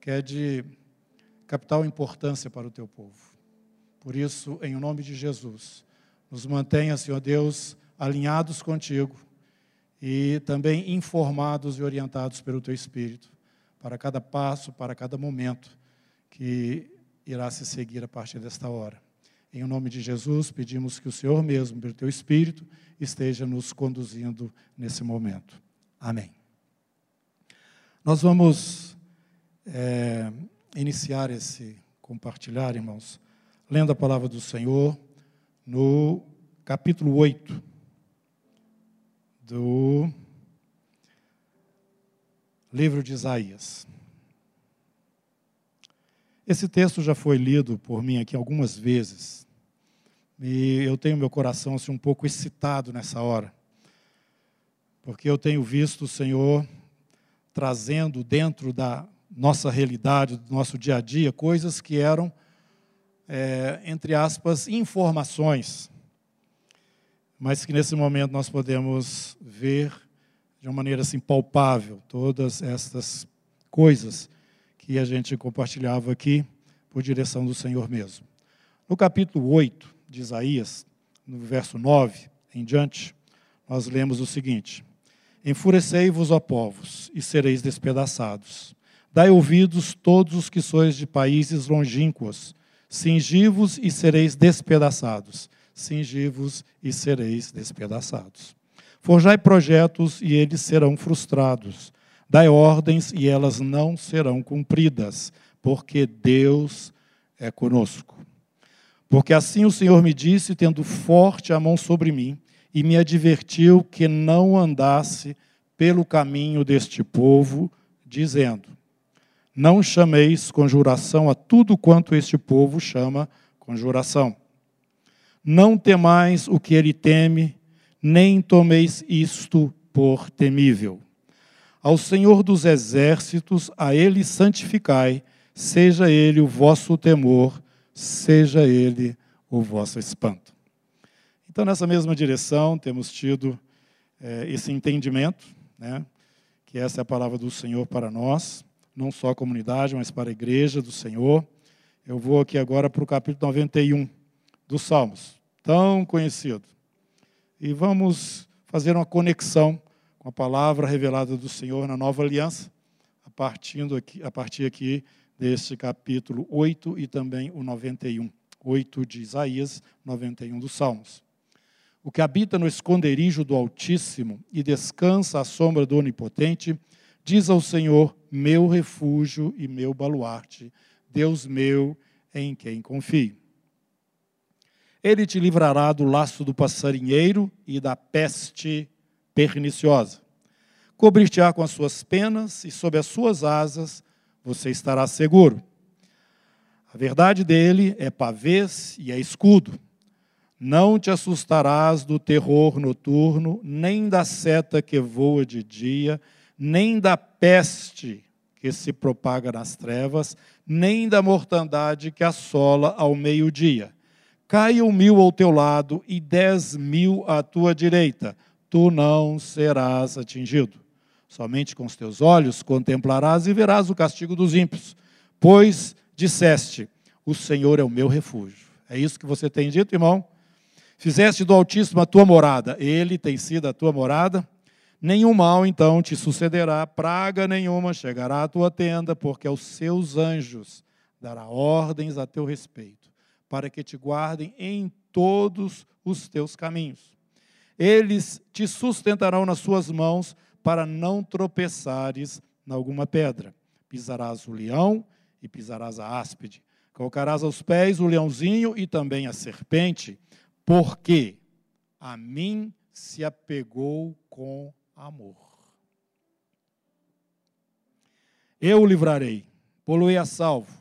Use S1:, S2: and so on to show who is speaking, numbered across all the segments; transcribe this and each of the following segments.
S1: que é de capital importância para o teu povo. Por isso, em nome de Jesus, nos mantenha, Senhor Deus, alinhados contigo e também informados e orientados pelo teu Espírito para cada passo, para cada momento que irá se seguir a partir desta hora. Em nome de Jesus, pedimos que o Senhor mesmo, pelo teu Espírito, esteja nos conduzindo nesse momento. Amém. Nós vamos é, iniciar esse compartilhar, irmãos, lendo a palavra do Senhor no capítulo 8 do livro de Isaías. Esse texto já foi lido por mim aqui algumas vezes. E eu tenho meu coração assim, um pouco excitado nessa hora. Porque eu tenho visto o Senhor trazendo dentro da nossa realidade, do nosso dia a dia, coisas que eram, é, entre aspas, informações, mas que nesse momento nós podemos ver de uma maneira assim palpável todas estas coisas que a gente compartilhava aqui por direção do Senhor mesmo. No capítulo 8 de Isaías, no verso 9 em diante, nós lemos o seguinte: Enfurecei-vos, ó povos, e sereis despedaçados. Dai ouvidos todos os que sois de países longínquos, cingi-vos e sereis despedaçados. Cingi-vos e sereis despedaçados. Forjai projetos e eles serão frustrados. Dai ordens e elas não serão cumpridas, porque Deus é conosco. Porque assim o Senhor me disse, tendo forte a mão sobre mim, e me advertiu que não andasse pelo caminho deste povo, dizendo: Não chameis conjuração a tudo quanto este povo chama conjuração. Não temais o que ele teme, nem tomeis isto por temível. Ao Senhor dos exércitos, a ele santificai, seja ele o vosso temor, seja ele o vosso espanto. Então, nessa mesma direção, temos tido é, esse entendimento, né, que essa é a palavra do Senhor para nós, não só a comunidade, mas para a igreja do Senhor. Eu vou aqui agora para o capítulo 91 dos Salmos, tão conhecido. E vamos fazer uma conexão com a palavra revelada do Senhor na nova aliança, a partir aqui, a partir aqui deste capítulo 8 e também o 91. 8 de Isaías, 91 dos Salmos. O que habita no esconderijo do Altíssimo e descansa à sombra do Onipotente, diz ao Senhor: Meu refúgio e meu baluarte, Deus meu, em quem confio. Ele te livrará do laço do passarinheiro e da peste perniciosa. Cobrir-te-á com as suas penas e sob as suas asas você estará seguro. A verdade dele é pavês e é escudo. Não te assustarás do terror noturno, nem da seta que voa de dia, nem da peste que se propaga nas trevas, nem da mortandade que assola ao meio-dia Caiam mil ao teu lado e dez mil à tua direita, tu não serás atingido. Somente com os teus olhos contemplarás e verás o castigo dos ímpios, pois disseste: O Senhor é o meu refúgio. É isso que você tem dito, irmão? Fizeste do Altíssimo a tua morada, ele tem sido a tua morada. Nenhum mal então te sucederá, praga nenhuma chegará à tua tenda, porque aos seus anjos dará ordens a teu respeito para que te guardem em todos os teus caminhos. Eles te sustentarão nas suas mãos para não tropeçares em alguma pedra. Pisarás o leão e pisarás a áspide. Calcarás aos pés o leãozinho e também a serpente, porque a mim se apegou com amor. Eu o livrarei, poluei a salvo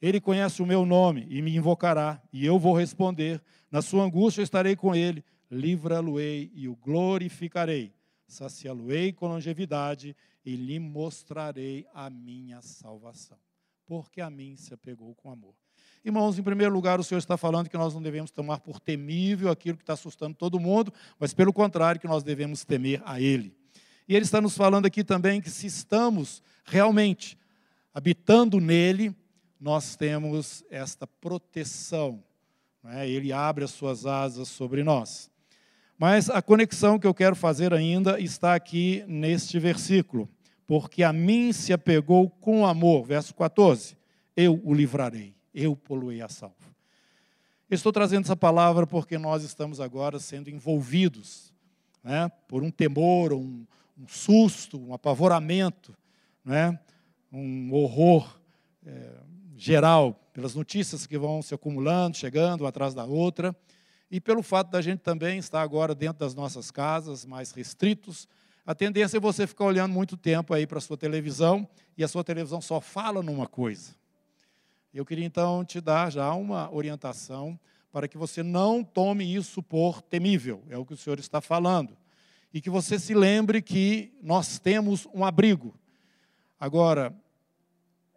S1: ele conhece o meu nome e me invocará, e eu vou responder. Na sua angústia estarei com ele, livra-lo-ei e o glorificarei. Saciá-lo-ei com longevidade e lhe mostrarei a minha salvação. Porque a mim se apegou com amor. Irmãos, em primeiro lugar, o Senhor está falando que nós não devemos tomar por temível aquilo que está assustando todo mundo, mas pelo contrário, que nós devemos temer a Ele. E Ele está nos falando aqui também que se estamos realmente habitando nele, nós temos esta proteção. Né? Ele abre as suas asas sobre nós. Mas a conexão que eu quero fazer ainda está aqui neste versículo. Porque a mim se apegou com amor, verso 14: eu o livrarei, eu poluei a salvo. Estou trazendo essa palavra porque nós estamos agora sendo envolvidos né, por um temor, um, um susto, um apavoramento, né, um horror é, geral, pelas notícias que vão se acumulando, chegando uma atrás da outra, e pelo fato da gente também estar agora dentro das nossas casas, mais restritos, a tendência é você ficar olhando muito tempo aí para a sua televisão e a sua televisão só fala numa coisa. Eu queria então te dar já uma orientação para que você não tome isso por temível, é o que o Senhor está falando. E que você se lembre que nós temos um abrigo. Agora,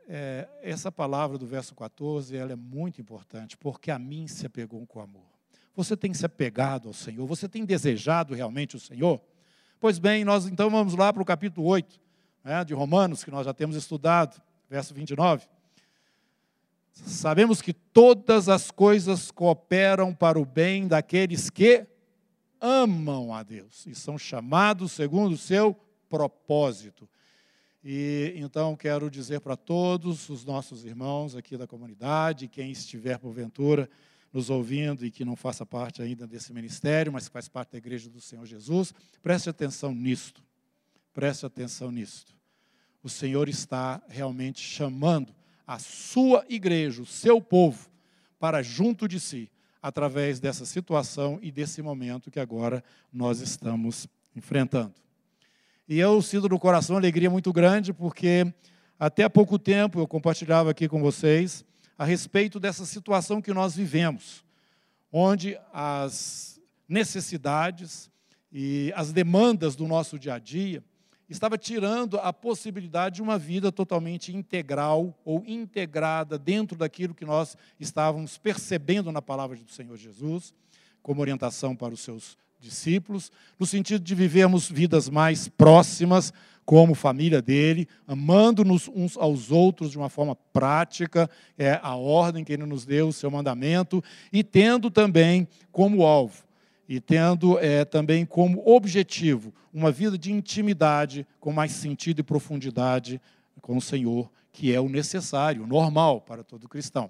S1: é, essa palavra do verso 14, ela é muito importante, porque a mim se apegou com amor. Você tem se apegado ao Senhor? Você tem desejado realmente o Senhor? Pois bem, nós então vamos lá para o capítulo 8 né, de Romanos, que nós já temos estudado, verso 29. Sabemos que todas as coisas cooperam para o bem daqueles que amam a Deus e são chamados segundo o seu propósito. E então quero dizer para todos os nossos irmãos aqui da comunidade, quem estiver porventura nos ouvindo e que não faça parte ainda desse ministério, mas faz parte da igreja do Senhor Jesus, preste atenção nisto. Preste atenção nisto. O Senhor está realmente chamando a sua igreja, o seu povo, para junto de si, através dessa situação e desse momento que agora nós estamos enfrentando. E eu sinto no coração alegria muito grande, porque até há pouco tempo eu compartilhava aqui com vocês a respeito dessa situação que nós vivemos, onde as necessidades e as demandas do nosso dia a dia estava tirando a possibilidade de uma vida totalmente integral ou integrada dentro daquilo que nós estávamos percebendo na palavra do Senhor Jesus, como orientação para os seus discípulos, no sentido de vivermos vidas mais próximas, como família dele, amando-nos uns aos outros de uma forma prática, é a ordem que ele nos deu, o seu mandamento, e tendo também como alvo, e tendo é, também como objetivo uma vida de intimidade com mais sentido e profundidade com o Senhor, que é o necessário, o normal para todo cristão.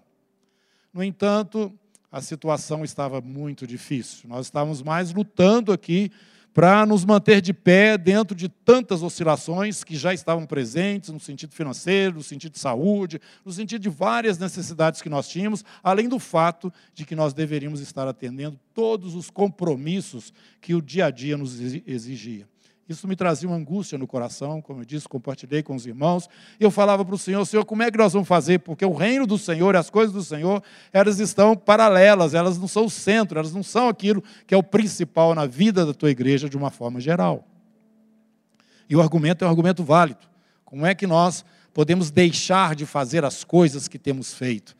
S1: No entanto, a situação estava muito difícil. Nós estávamos mais lutando aqui para nos manter de pé dentro de tantas oscilações que já estavam presentes no sentido financeiro, no sentido de saúde, no sentido de várias necessidades que nós tínhamos, além do fato de que nós deveríamos estar atendendo todos os compromissos que o dia a dia nos exigia. Isso me trazia uma angústia no coração, como eu disse, compartilhei com os irmãos. E eu falava para o Senhor, Senhor, como é que nós vamos fazer? Porque o reino do Senhor as coisas do Senhor, elas estão paralelas, elas não são o centro, elas não são aquilo que é o principal na vida da tua igreja de uma forma geral. E o argumento é um argumento válido. Como é que nós podemos deixar de fazer as coisas que temos feito?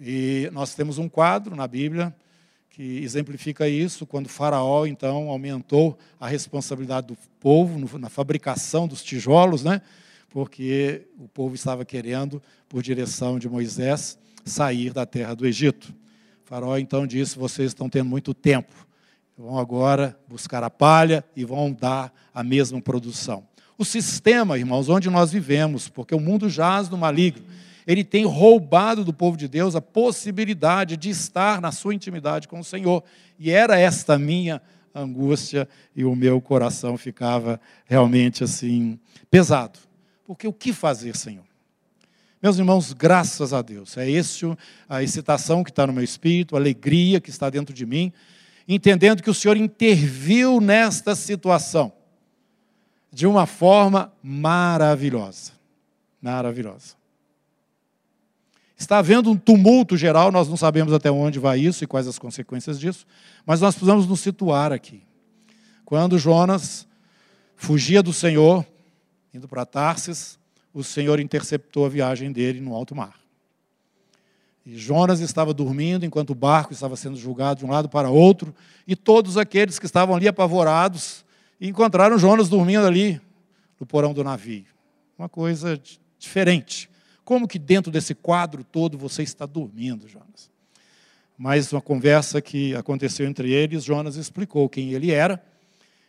S1: E nós temos um quadro na Bíblia que exemplifica isso, quando Faraó, então, aumentou a responsabilidade do povo na fabricação dos tijolos, né? porque o povo estava querendo, por direção de Moisés, sair da terra do Egito. Faraó então disse: Vocês estão tendo muito tempo, vão agora buscar a palha e vão dar a mesma produção. O sistema, irmãos, onde nós vivemos, porque o mundo jaz no maligno ele tem roubado do povo de Deus a possibilidade de estar na sua intimidade com o Senhor. E era esta minha angústia e o meu coração ficava realmente assim pesado. Porque o que fazer, Senhor? Meus irmãos, graças a Deus, é esse a excitação que está no meu espírito, a alegria que está dentro de mim, entendendo que o Senhor interviu nesta situação de uma forma maravilhosa. Maravilhosa. Está havendo um tumulto geral, nós não sabemos até onde vai isso e quais as consequências disso, mas nós precisamos nos situar aqui. Quando Jonas fugia do Senhor, indo para Tarsis, o Senhor interceptou a viagem dele no alto mar. E Jonas estava dormindo enquanto o barco estava sendo julgado de um lado para outro, e todos aqueles que estavam ali apavorados encontraram Jonas dormindo ali no porão do navio. uma coisa diferente. Como que dentro desse quadro todo você está dormindo, Jonas? Mas uma conversa que aconteceu entre eles, Jonas explicou quem ele era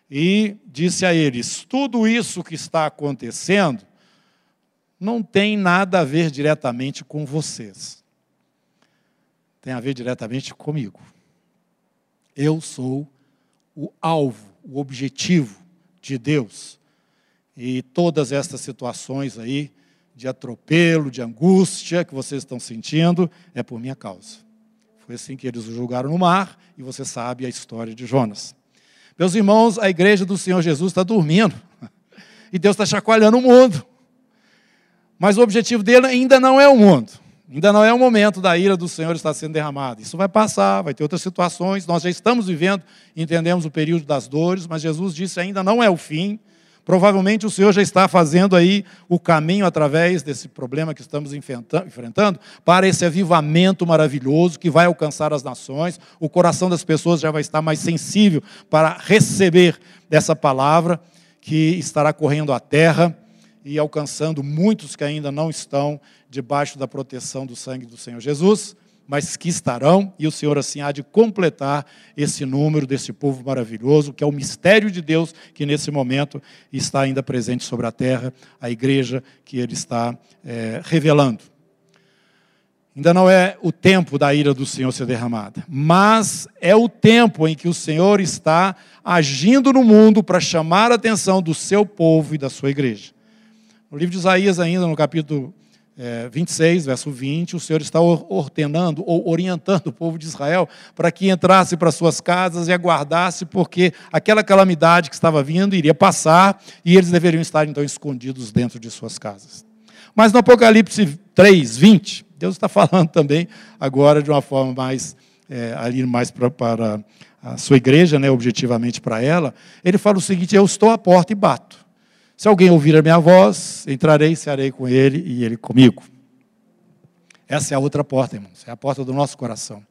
S1: e disse a eles: tudo isso que está acontecendo não tem nada a ver diretamente com vocês. Tem a ver diretamente comigo. Eu sou o alvo, o objetivo de Deus. E todas estas situações aí, de atropelo, de angústia que vocês estão sentindo, é por minha causa. Foi assim que eles o julgaram no mar, e você sabe a história de Jonas. Meus irmãos, a igreja do Senhor Jesus está dormindo, e Deus está chacoalhando o mundo. Mas o objetivo dele ainda não é o mundo. Ainda não é o momento da ira do Senhor estar sendo derramada. Isso vai passar, vai ter outras situações. Nós já estamos vivendo, entendemos o período das dores, mas Jesus disse ainda não é o fim. Provavelmente o Senhor já está fazendo aí o caminho através desse problema que estamos enfrentando para esse avivamento maravilhoso que vai alcançar as nações. O coração das pessoas já vai estar mais sensível para receber dessa palavra que estará correndo a terra e alcançando muitos que ainda não estão debaixo da proteção do sangue do Senhor Jesus mas que estarão, e o Senhor assim há de completar esse número desse povo maravilhoso, que é o mistério de Deus que nesse momento está ainda presente sobre a terra, a igreja que Ele está é, revelando. Ainda não é o tempo da ira do Senhor ser derramada, mas é o tempo em que o Senhor está agindo no mundo para chamar a atenção do seu povo e da sua igreja. No livro de Isaías, ainda no capítulo é, 26, verso 20, o Senhor está ordenando ou orientando o povo de Israel para que entrasse para suas casas e aguardasse, porque aquela calamidade que estava vindo iria passar e eles deveriam estar então escondidos dentro de suas casas. Mas no Apocalipse 3, 20, Deus está falando também agora de uma forma mais, é, ali mais pra, para a sua igreja, né, objetivamente para ela. Ele fala o seguinte: Eu estou à porta e bato. Se alguém ouvir a minha voz, entrarei, cearei com ele e ele comigo. Essa é a outra porta, irmãos, é a porta do nosso coração.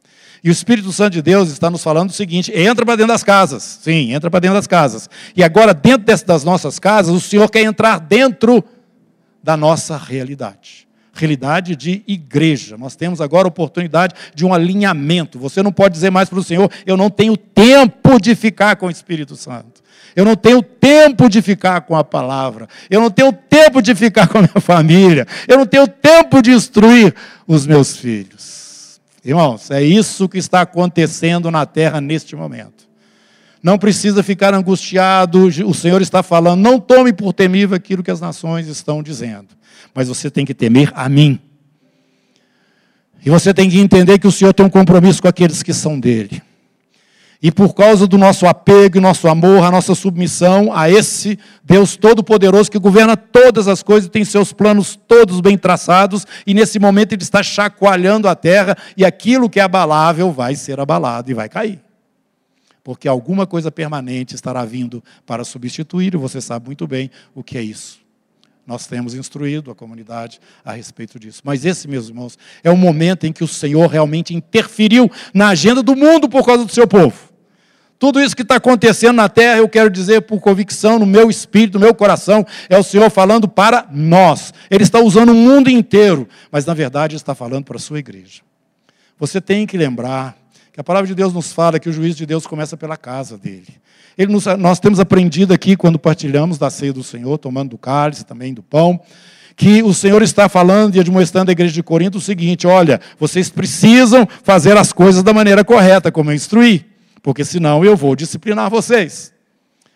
S1: E o Espírito Santo de Deus está nos falando o seguinte: entra para dentro das casas. Sim, entra para dentro das casas. E agora, dentro das nossas casas, o Senhor quer entrar dentro da nossa realidade. Realidade de igreja. Nós temos agora a oportunidade de um alinhamento. Você não pode dizer mais para o Senhor: eu não tenho tempo de ficar com o Espírito Santo. Eu não tenho tempo de ficar com a palavra. Eu não tenho tempo de ficar com a minha família. Eu não tenho tempo de instruir os meus filhos. Irmãos, é isso que está acontecendo na terra neste momento. Não precisa ficar angustiado, o Senhor está falando, não tome por temível aquilo que as nações estão dizendo, mas você tem que temer a mim. E você tem que entender que o Senhor tem um compromisso com aqueles que são dele. E por causa do nosso apego e nosso amor, a nossa submissão a esse Deus Todo-Poderoso que governa todas as coisas, tem seus planos todos bem traçados, e nesse momento ele está chacoalhando a terra, e aquilo que é abalável vai ser abalado e vai cair. Porque alguma coisa permanente estará vindo para substituir, e você sabe muito bem o que é isso. Nós temos instruído a comunidade a respeito disso. Mas esse, meus irmãos, é o momento em que o Senhor realmente interferiu na agenda do mundo por causa do seu povo. Tudo isso que está acontecendo na terra, eu quero dizer por convicção, no meu espírito, no meu coração, é o Senhor falando para nós. Ele está usando o mundo inteiro, mas na verdade está falando para a sua igreja. Você tem que lembrar que a palavra de Deus nos fala que o juízo de Deus começa pela casa dele. Nos, nós temos aprendido aqui, quando partilhamos da ceia do Senhor, tomando do cálice, também do pão, que o Senhor está falando e admoestando a igreja de Corinto o seguinte: olha, vocês precisam fazer as coisas da maneira correta, como eu instruí porque senão eu vou disciplinar vocês.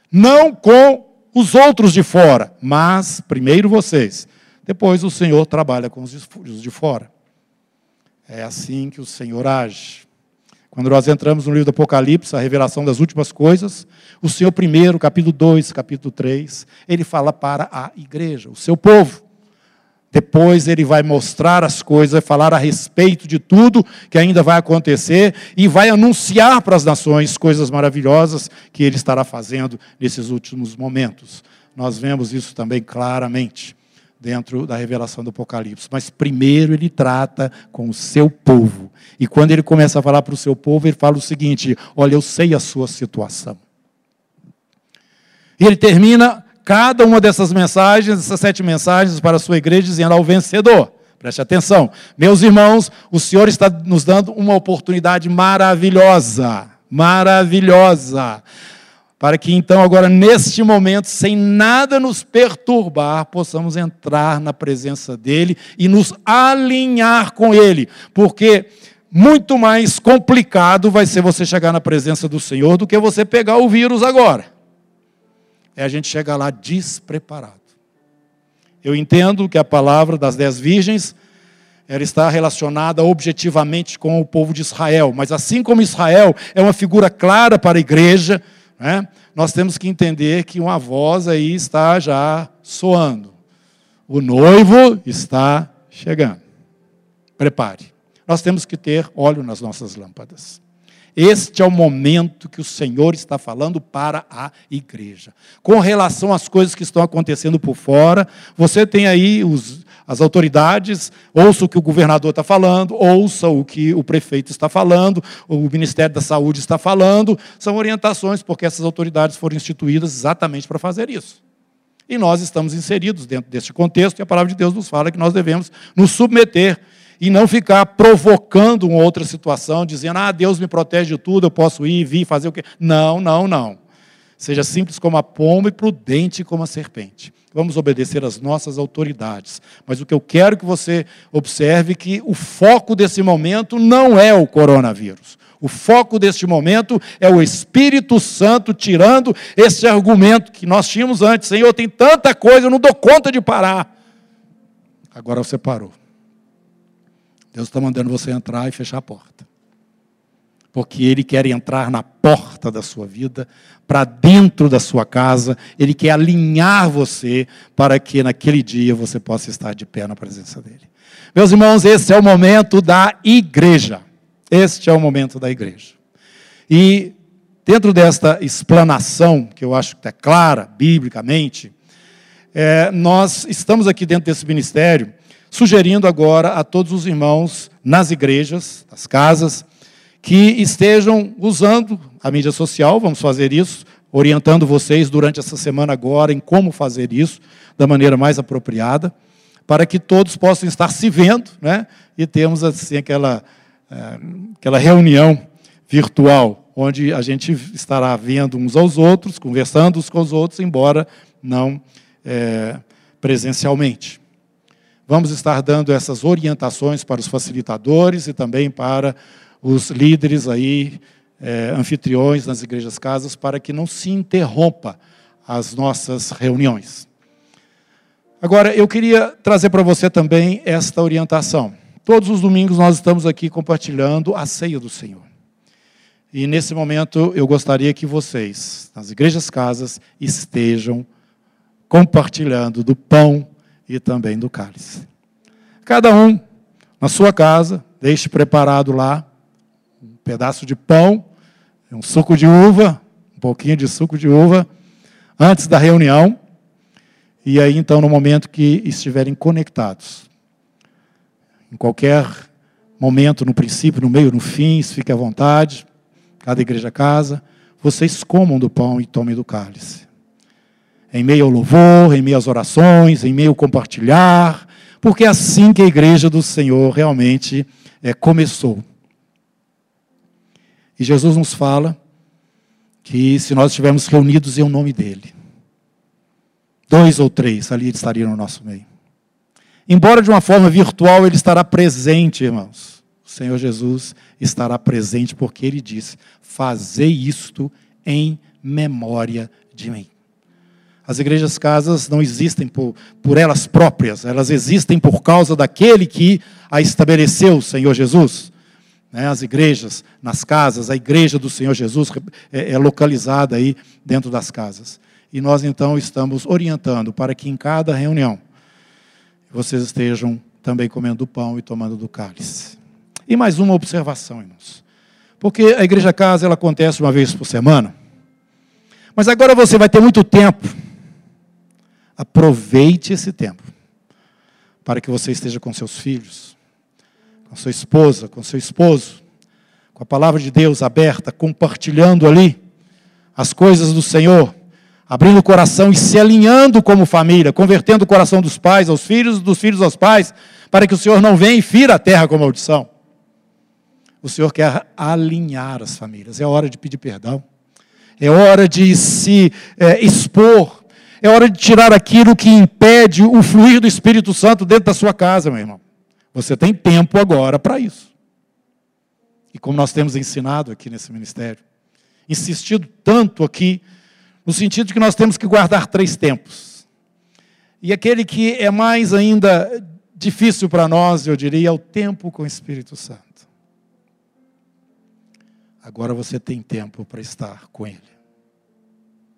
S1: Não com os outros de fora, mas primeiro vocês. Depois o Senhor trabalha com os de fora. É assim que o Senhor age. Quando nós entramos no livro do Apocalipse, a revelação das últimas coisas, o Senhor primeiro, capítulo 2, capítulo 3, ele fala para a igreja, o seu povo. Depois ele vai mostrar as coisas, vai falar a respeito de tudo que ainda vai acontecer e vai anunciar para as nações coisas maravilhosas que ele estará fazendo nesses últimos momentos. Nós vemos isso também claramente dentro da revelação do Apocalipse. Mas primeiro ele trata com o seu povo. E quando ele começa a falar para o seu povo, ele fala o seguinte: Olha, eu sei a sua situação. E ele termina cada uma dessas mensagens, essas sete mensagens para a sua igreja, dizendo ao vencedor. Preste atenção. Meus irmãos, o Senhor está nos dando uma oportunidade maravilhosa, maravilhosa, para que então, agora, neste momento, sem nada nos perturbar, possamos entrar na presença dEle e nos alinhar com Ele, porque muito mais complicado vai ser você chegar na presença do Senhor do que você pegar o vírus agora. É a gente chegar lá despreparado. Eu entendo que a palavra das dez virgens ela está relacionada objetivamente com o povo de Israel, mas assim como Israel é uma figura clara para a igreja, né, nós temos que entender que uma voz aí está já soando. O noivo está chegando. Prepare. Nós temos que ter óleo nas nossas lâmpadas. Este é o momento que o Senhor está falando para a igreja. Com relação às coisas que estão acontecendo por fora, você tem aí os, as autoridades, ouça o que o governador está falando, ouça o que o prefeito está falando, o Ministério da Saúde está falando, são orientações, porque essas autoridades foram instituídas exatamente para fazer isso. E nós estamos inseridos dentro deste contexto, e a palavra de Deus nos fala que nós devemos nos submeter e não ficar provocando uma outra situação, dizendo, ah, Deus me protege de tudo, eu posso ir, vir, fazer o quê? Não, não, não. Seja simples como a pomba e prudente como a serpente. Vamos obedecer às nossas autoridades. Mas o que eu quero que você observe é que o foco desse momento não é o coronavírus. O foco deste momento é o Espírito Santo tirando esse argumento que nós tínhamos antes. Senhor, tem tanta coisa, eu não dou conta de parar. Agora você parou. Deus está mandando você entrar e fechar a porta. Porque Ele quer entrar na porta da sua vida, para dentro da sua casa, Ele quer alinhar você para que naquele dia você possa estar de pé na presença dEle. Meus irmãos, esse é o momento da igreja. Este é o momento da igreja. E dentro desta explanação, que eu acho que é clara, biblicamente, é, nós estamos aqui dentro desse ministério sugerindo agora a todos os irmãos nas igrejas, nas casas, que estejam usando a mídia social, vamos fazer isso, orientando vocês durante essa semana agora em como fazer isso da maneira mais apropriada, para que todos possam estar se vendo, né? E temos assim aquela é, aquela reunião virtual onde a gente estará vendo uns aos outros, conversando uns com os outros, embora não é, presencialmente. Vamos estar dando essas orientações para os facilitadores e também para os líderes aí, é, anfitriões nas igrejas casas, para que não se interrompa as nossas reuniões. Agora, eu queria trazer para você também esta orientação. Todos os domingos nós estamos aqui compartilhando a ceia do Senhor. E nesse momento eu gostaria que vocês, nas igrejas casas, estejam compartilhando do pão e também do cálice. Cada um, na sua casa, deixe preparado lá um pedaço de pão, um suco de uva, um pouquinho de suco de uva, antes da reunião. E aí, então, no momento que estiverem conectados, em qualquer momento, no princípio, no meio, no fim, fique à vontade, cada igreja casa, vocês comam do pão e tomem do cálice em meio ao louvor, em meio às orações, em meio ao compartilhar, porque é assim que a igreja do Senhor realmente é, começou. E Jesus nos fala que se nós estivermos reunidos em o nome dEle, dois ou três ali estariam no nosso meio. Embora de uma forma virtual, Ele estará presente, irmãos. O Senhor Jesus estará presente porque Ele disse: Fazei isto em memória de mim. As igrejas casas não existem por, por elas próprias, elas existem por causa daquele que a estabeleceu, o Senhor Jesus. Né? As igrejas nas casas, a igreja do Senhor Jesus é, é localizada aí dentro das casas. E nós então estamos orientando para que em cada reunião vocês estejam também comendo do pão e tomando do cálice. E mais uma observação, irmãos. Porque a igreja casa ela acontece uma vez por semana. Mas agora você vai ter muito tempo Aproveite esse tempo para que você esteja com seus filhos, com sua esposa, com seu esposo, com a palavra de Deus aberta, compartilhando ali as coisas do Senhor, abrindo o coração e se alinhando como família, convertendo o coração dos pais aos filhos, dos filhos aos pais, para que o Senhor não venha e fira a terra com maldição. O Senhor quer alinhar as famílias. É hora de pedir perdão. É hora de se é, expor. É hora de tirar aquilo que impede o fluir do Espírito Santo dentro da sua casa, meu irmão. Você tem tempo agora para isso. E como nós temos ensinado aqui nesse ministério, insistido tanto aqui, no sentido de que nós temos que guardar três tempos. E aquele que é mais ainda difícil para nós, eu diria, é o tempo com o Espírito Santo. Agora você tem tempo para estar com Ele.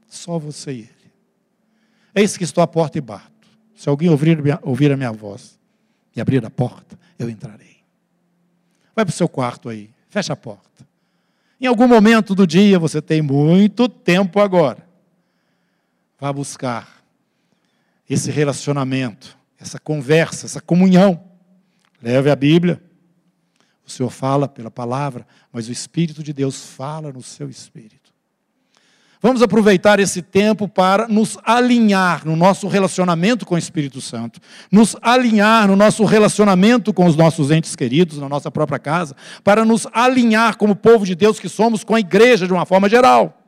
S1: Só você e Ele. Eis que estou à porta e bato. Se alguém ouvir, ouvir a minha voz e abrir a porta, eu entrarei. Vai para o seu quarto aí, fecha a porta. Em algum momento do dia, você tem muito tempo agora. Vá buscar esse relacionamento, essa conversa, essa comunhão. Leve a Bíblia. O Senhor fala pela palavra, mas o Espírito de Deus fala no seu espírito. Vamos aproveitar esse tempo para nos alinhar no nosso relacionamento com o Espírito Santo, nos alinhar no nosso relacionamento com os nossos entes queridos, na nossa própria casa, para nos alinhar como povo de Deus que somos com a igreja de uma forma geral.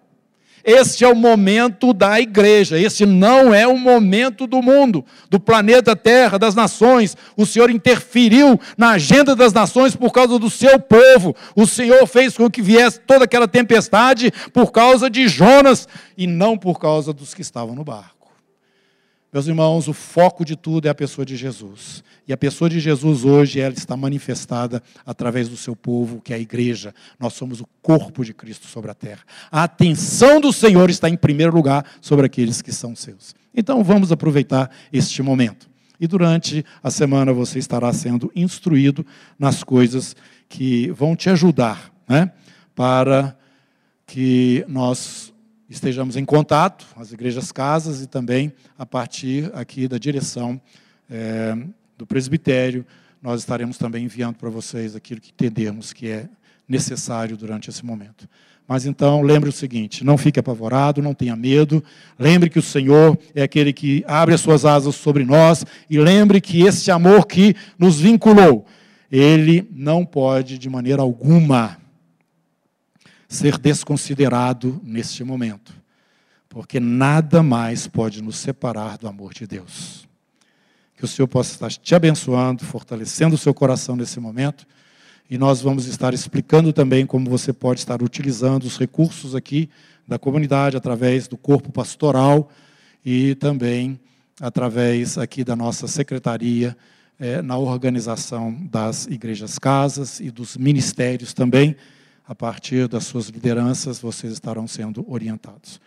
S1: Este é o momento da igreja, esse não é o momento do mundo, do planeta Terra, das nações. O Senhor interferiu na agenda das nações por causa do seu povo. O Senhor fez com que viesse toda aquela tempestade por causa de Jonas e não por causa dos que estavam no barco. Meus irmãos, o foco de tudo é a pessoa de Jesus. E a pessoa de Jesus hoje, ela está manifestada através do seu povo, que é a igreja. Nós somos o corpo de Cristo sobre a terra. A atenção do Senhor está em primeiro lugar sobre aqueles que são seus. Então vamos aproveitar este momento. E durante a semana você estará sendo instruído nas coisas que vão te ajudar, né? Para que nós estejamos em contato, as igrejas casas e também a partir aqui da direção é, do presbitério, nós estaremos também enviando para vocês aquilo que entendermos que é necessário durante esse momento. Mas então, lembre o seguinte: não fique apavorado, não tenha medo. Lembre que o Senhor é aquele que abre as suas asas sobre nós. E lembre que esse amor que nos vinculou, ele não pode, de maneira alguma, ser desconsiderado neste momento, porque nada mais pode nos separar do amor de Deus. Que o Senhor possa estar te abençoando, fortalecendo o seu coração nesse momento. E nós vamos estar explicando também como você pode estar utilizando os recursos aqui da comunidade através do corpo pastoral e também através aqui da nossa secretaria é, na organização das igrejas casas e dos ministérios também a partir das suas lideranças, vocês estarão sendo orientados.